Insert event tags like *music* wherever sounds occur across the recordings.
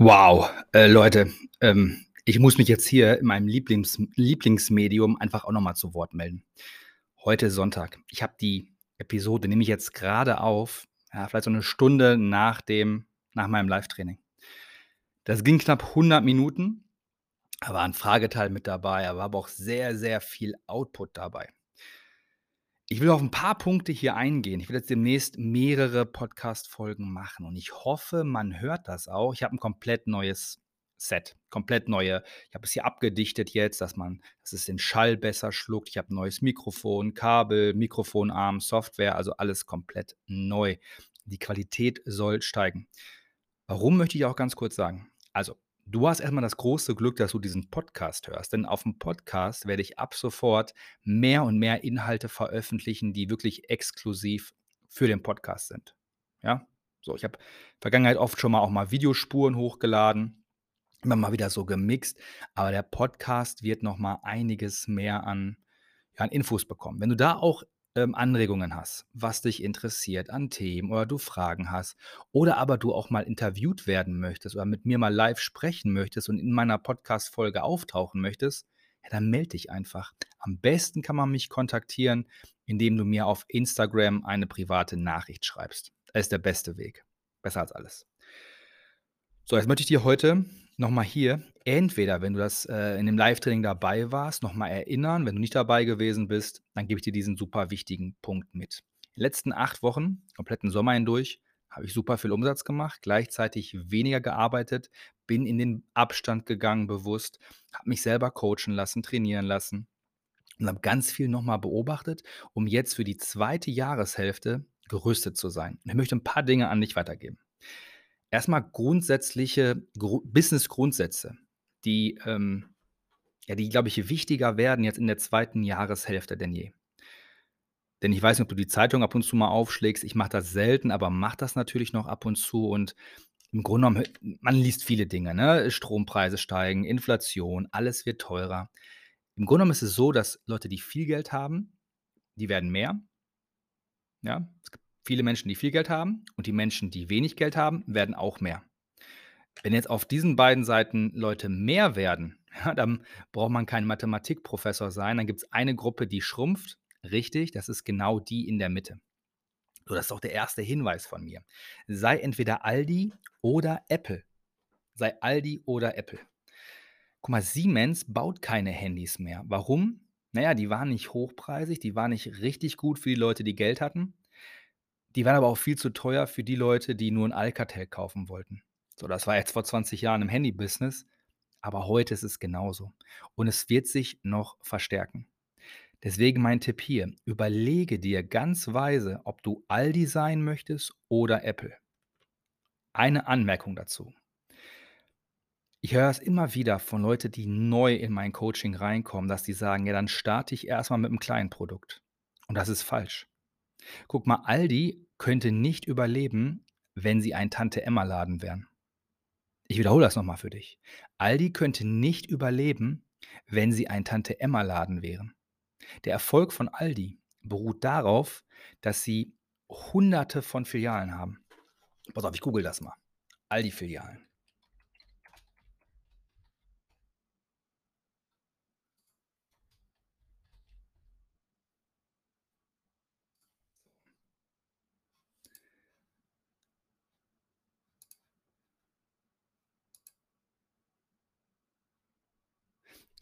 Wow, äh, Leute, ähm, ich muss mich jetzt hier in meinem Lieblings Lieblingsmedium einfach auch nochmal zu Wort melden. Heute ist Sonntag. Ich habe die Episode nehme ich jetzt gerade auf, ja, vielleicht so eine Stunde nach dem nach meinem Live-Training. Das ging knapp 100 Minuten. Da war ein Frageteil mit dabei, aber auch sehr, sehr viel Output dabei. Ich will auf ein paar Punkte hier eingehen. Ich will jetzt demnächst mehrere Podcast-Folgen machen und ich hoffe, man hört das auch. Ich habe ein komplett neues Set, komplett neue. Ich habe es hier abgedichtet jetzt, dass man, dass es den Schall besser schluckt. Ich habe neues Mikrofon, Kabel, Mikrofonarm, Software, also alles komplett neu. Die Qualität soll steigen. Warum möchte ich auch ganz kurz sagen? Also, Du hast erstmal das große Glück, dass du diesen Podcast hörst, denn auf dem Podcast werde ich ab sofort mehr und mehr Inhalte veröffentlichen, die wirklich exklusiv für den Podcast sind. Ja? So, ich habe Vergangenheit oft schon mal auch mal Videospuren hochgeladen, immer mal wieder so gemixt, aber der Podcast wird noch mal einiges mehr an, ja, an Infos bekommen. Wenn du da auch ähm, Anregungen hast, was dich interessiert an Themen oder du Fragen hast oder aber du auch mal interviewt werden möchtest oder mit mir mal live sprechen möchtest und in meiner Podcast-Folge auftauchen möchtest, ja, dann melde dich einfach. Am besten kann man mich kontaktieren, indem du mir auf Instagram eine private Nachricht schreibst. Das ist der beste Weg. Besser als alles. So, jetzt möchte ich dir heute nochmal hier, entweder wenn du das äh, in dem Live-Training dabei warst, nochmal erinnern. Wenn du nicht dabei gewesen bist, dann gebe ich dir diesen super wichtigen Punkt mit. In den letzten acht Wochen, kompletten Sommer hindurch, habe ich super viel Umsatz gemacht, gleichzeitig weniger gearbeitet, bin in den Abstand gegangen bewusst, habe mich selber coachen lassen, trainieren lassen und habe ganz viel nochmal beobachtet, um jetzt für die zweite Jahreshälfte gerüstet zu sein. Ich möchte ein paar Dinge an dich weitergeben. Erstmal grundsätzliche Gru Business-Grundsätze, die, ähm ja, die, glaube ich, wichtiger werden jetzt in der zweiten Jahreshälfte denn je. Denn ich weiß nicht, ob du die Zeitung ab und zu mal aufschlägst. Ich mache das selten, aber mache das natürlich noch ab und zu und im Grunde genommen man liest viele Dinge, ne? Strompreise steigen, Inflation, alles wird teurer. Im Grunde genommen ist es so, dass Leute, die viel Geld haben, die werden mehr. Ja, es gibt viele Menschen, die viel Geld haben und die Menschen, die wenig Geld haben, werden auch mehr. Wenn jetzt auf diesen beiden Seiten Leute mehr werden, *laughs* ja, dann braucht man kein Mathematikprofessor sein. Dann gibt es eine Gruppe, die schrumpft. Richtig, das ist genau die in der Mitte. So, das ist auch der erste Hinweis von mir. Sei entweder Aldi oder Apple. Sei Aldi oder Apple. Guck mal, Siemens baut keine Handys mehr. Warum? Naja, die waren nicht hochpreisig, die waren nicht richtig gut für die Leute, die Geld hatten. Die waren aber auch viel zu teuer für die Leute, die nur 'n Alcatel kaufen wollten. So, das war jetzt vor 20 Jahren im Handy-Business, aber heute ist es genauso. Und es wird sich noch verstärken. Deswegen mein Tipp hier: Überlege dir ganz weise, ob du Aldi sein möchtest oder Apple. Eine Anmerkung dazu. Ich höre es immer wieder von Leuten, die neu in mein Coaching reinkommen, dass die sagen: „Ja, dann starte ich erst mal mit 'm kleinen Produkt.“ Und das ist falsch. Guck mal, Aldi könnte nicht überleben, wenn sie ein Tante-Emma-Laden wären. Ich wiederhole das noch mal für dich. Aldi könnte nicht überleben, wenn sie ein Tante-Emma-Laden wären. Der Erfolg von Aldi beruht darauf, dass sie Hunderte von Filialen haben. Pass auf, ich google das mal. Aldi-Filialen.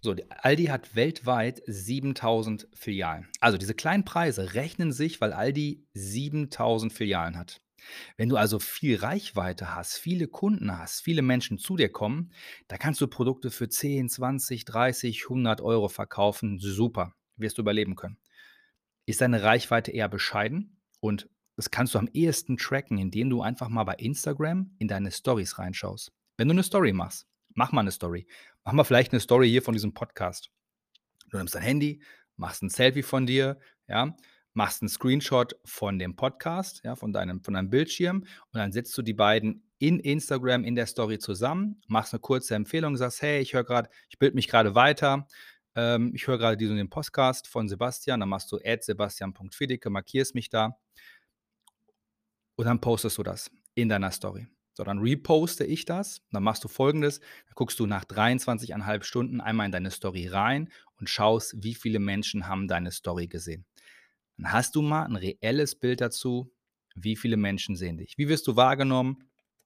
So, Aldi hat weltweit 7.000 Filialen. Also, diese kleinen Preise rechnen sich, weil Aldi 7.000 Filialen hat. Wenn du also viel Reichweite hast, viele Kunden hast, viele Menschen zu dir kommen, da kannst du Produkte für 10, 20, 30, 100 Euro verkaufen. Super, wirst du überleben können. Ist deine Reichweite eher bescheiden und das kannst du am ehesten tracken, indem du einfach mal bei Instagram in deine Stories reinschaust. Wenn du eine Story machst, mach mal eine Story. Mach mal vielleicht eine Story hier von diesem Podcast. Du nimmst dein Handy, machst ein Selfie von dir, ja, machst einen Screenshot von dem Podcast, ja, von deinem von deinem Bildschirm und dann setzt du die beiden in Instagram in der Story zusammen, machst eine kurze Empfehlung, sagst: „Hey, ich höre gerade ich bilde mich gerade weiter. Ähm, ich höre gerade diesen den Podcast von Sebastian.“ Dann machst du @sebastian.fedeke, markierst mich da und dann postest du das in deiner Story. So, dann reposte ich das. Dann machst du Folgendes: Dann guckst du nach 23,5 Stunden einmal in deine Story rein und schaust, wie viele Menschen haben deine Story gesehen. Dann hast du mal 'n reelles Bild dazu, wie viele Menschen sehen dich. Wie wirst du wahrgenommen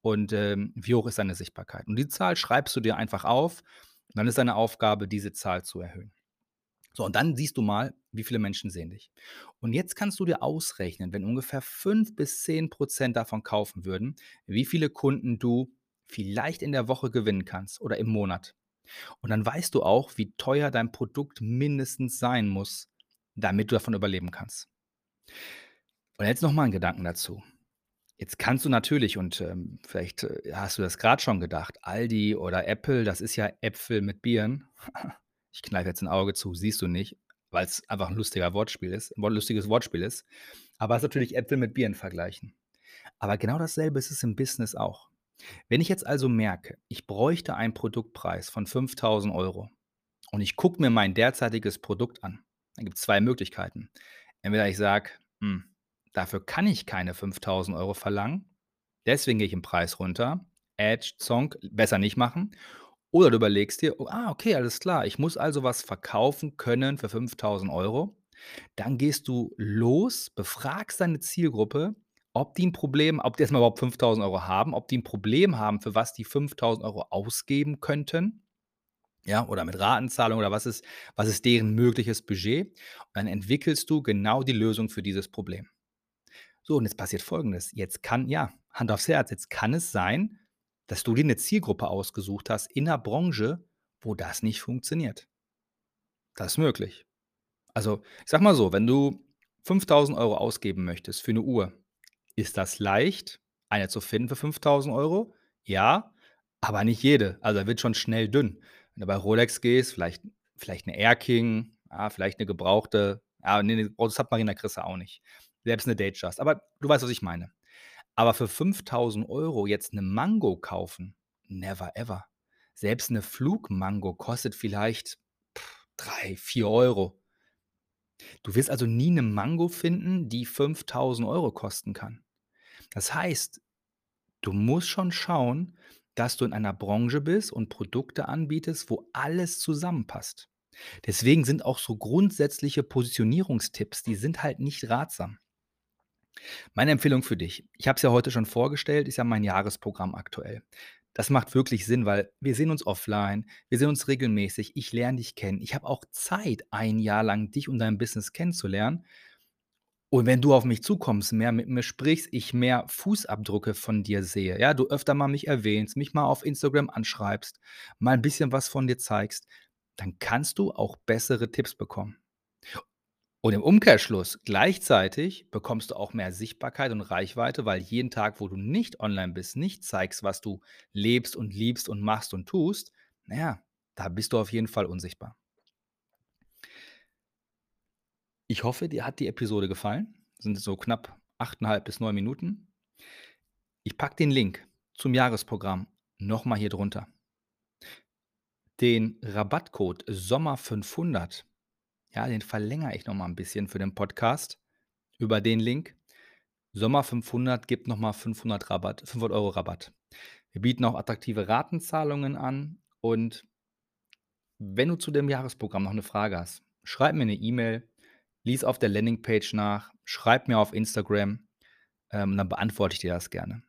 und, ähm, wie hoch ist deine Sichtbarkeit? Und die Zahl schreibst du dir einfach auf. Und dann ist deine Aufgabe, diese Zahl zu erhöhen. So, und dann siehst du mal, wie viele Menschen sehen dich. Und jetzt kannst du dir ausrechnen, wenn ungefähr 5 bis 10% davon kaufen würden, wie viele Kunden du vielleicht in der Woche gewinnen kannst oder im Monat. Und dann weißt du auch, wie teuer dein Produkt mindestens sein muss, damit du davon überleben kannst. Und jetzt noch mal 'n Gedanken dazu. Jetzt kannst du natürlich und, ähm, vielleicht, äh, hast du das grad schon gedacht, Aldi oder Apple, das ist ja Äpfel mit Birnen. *laughs* Ich kneife jetzt 'n Auge zu, siehst du nicht, weil's einfach 'n lustiger Wortspiel ist 'n lustiges Wortspiel ist. Aber ist natürlich Äpfel mit Birnen vergleichen. Aber genau dasselbe ist es im Business auch. Wenn ich jetzt also merke, ich bräuchte einen Produktpreis von 5.000 € und ich gucke mir mein derzeitiges Produkt an, dann gibt's 2 Möglichkeiten. Entweder ich sage: „Hm, dafür kann ich keine 5.000 € verlangen, deswegen gehe ich im Preis runter. Edge, Zonk, besser nicht machen.“ Oder du überlegst dir: „Oh, ah, okay, alles klar. Ich muss also was verkaufen können für 5.000 €.“ Dann gehst du los, befragst deine Zielgruppe, ob die 'n Problem ob die erst mal überhaupt 5.000 € haben, ob die 'n Problem haben, für was die 5.000 € ausgeben könnten, ja, oder mit Ratenzahlung oder was ist was ist deren mögliches Budget? Und dann entwickelst du genau die Lösung für dieses Problem. So, und jetzt passiert Folgendes: Jetzt kann ja, Hand aufs Herz, jetzt kann es sein, dass du dir 'ne Zielgruppe ausgesucht hast in 'ner Branche, wo das nicht funktioniert. Das ist möglich. Also, ich sage mal so, wenn du 5.000 € ausgeben möchtest für 'ne Uhr, ist das leicht, eine zu finden für 5.000 €? Ja, aber nicht jede. Also, da wird's schon schnell dünn. Wenn du bei Rolex gehst, vielleicht vielleicht 'ne Air King, ja, vielleicht 'ne gebrauchte ja, ne, 'ne gebrauchte Submariner kriegst du auch nicht. Selbst 'ne Datejust. Aber du weißt, was ich meine. Aber für 5.000 € jetzt 'ne Mango kaufen? Never ever. Selbst 'ne Flugmango kostet vielleicht 3, 4 €. Du wirst also nie 'ne Mango finden, die 5.000 € kosten kann. Das heißt, du musst schon schauen, dass du in einer Branche bist und Produkte anbietest, wo alles zusammenpasst. Deswegen sind auch so grundsätzliche Positionierungstipps die sind halt nicht ratsam. Meine Empfehlung für dich: Ich habe es ja heute schon vorgestellt, ist ja mein Jahresprogramm aktuell. Das macht wirklich Sinn, weil wir sehen uns offline, wir sehen uns regelmäßig, ich lerne dich kennen. Ich habe auch Zeit, 1 Jahr lang dich und dein Business kennenzulernen. Und wenn du auf mich zukommst, mehr mit mir sprichst, ich mehr Fußabdrücke von dir sehe, ja, du öfter mal mich erwähnst, mich mal auf Instagram anschreibst, mal 'n bisschen was von dir zeigst, dann kannst du auch bessere Tipps bekommen. Und im Umkehrschluss gleichzeitig bekommst du auch mehr Sichtbarkeit und Reichweite, weil jeden Tag, wo du nicht online bist, nicht zeigst, was du lebst und liebst und machst und tust, na ja, da bist du auf jeden Fall unsichtbar. Ich hoffe, dir hat die Episode gefallen. Sind so knapp 8,5 bis 9 Minuten. Ich packe den Link zum Jahresprogramm noch mal hier drunter. Den Rabattcode SOMMER500, ja, den verlängere ich noch mal 'n bisschen für den Podcast über den Link. SOMMER500 gibt noch mal 500 Rabatt 500 € Rabatt. Wir bieten auch attraktive Ratenzahlungen an und wenn du zu dem Jahresprogramm noch 'ne Frage hast, schreib mir 'ne E-Mail, lies auf der Landingpage nach, schreib mir auf Instagram, ähm, dann beantworte ich dir das gerne.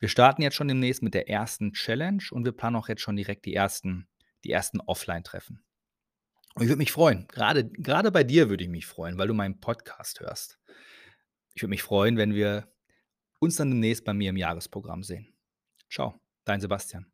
Wir starten jetzt schon demnächst mit der 1. Challenge und wir planen auch jetzt schon direkt die ersten die ersten Offline-Treffen. Und ich würde mich freuen, grade grade bei dir würde ich mich freuen, weil du meinen Podcast hörst. Ich würde mich freuen, wenn wir uns dann demnächst bei mir im Jahresprogramm sehen. Tschau, dein Sebastian.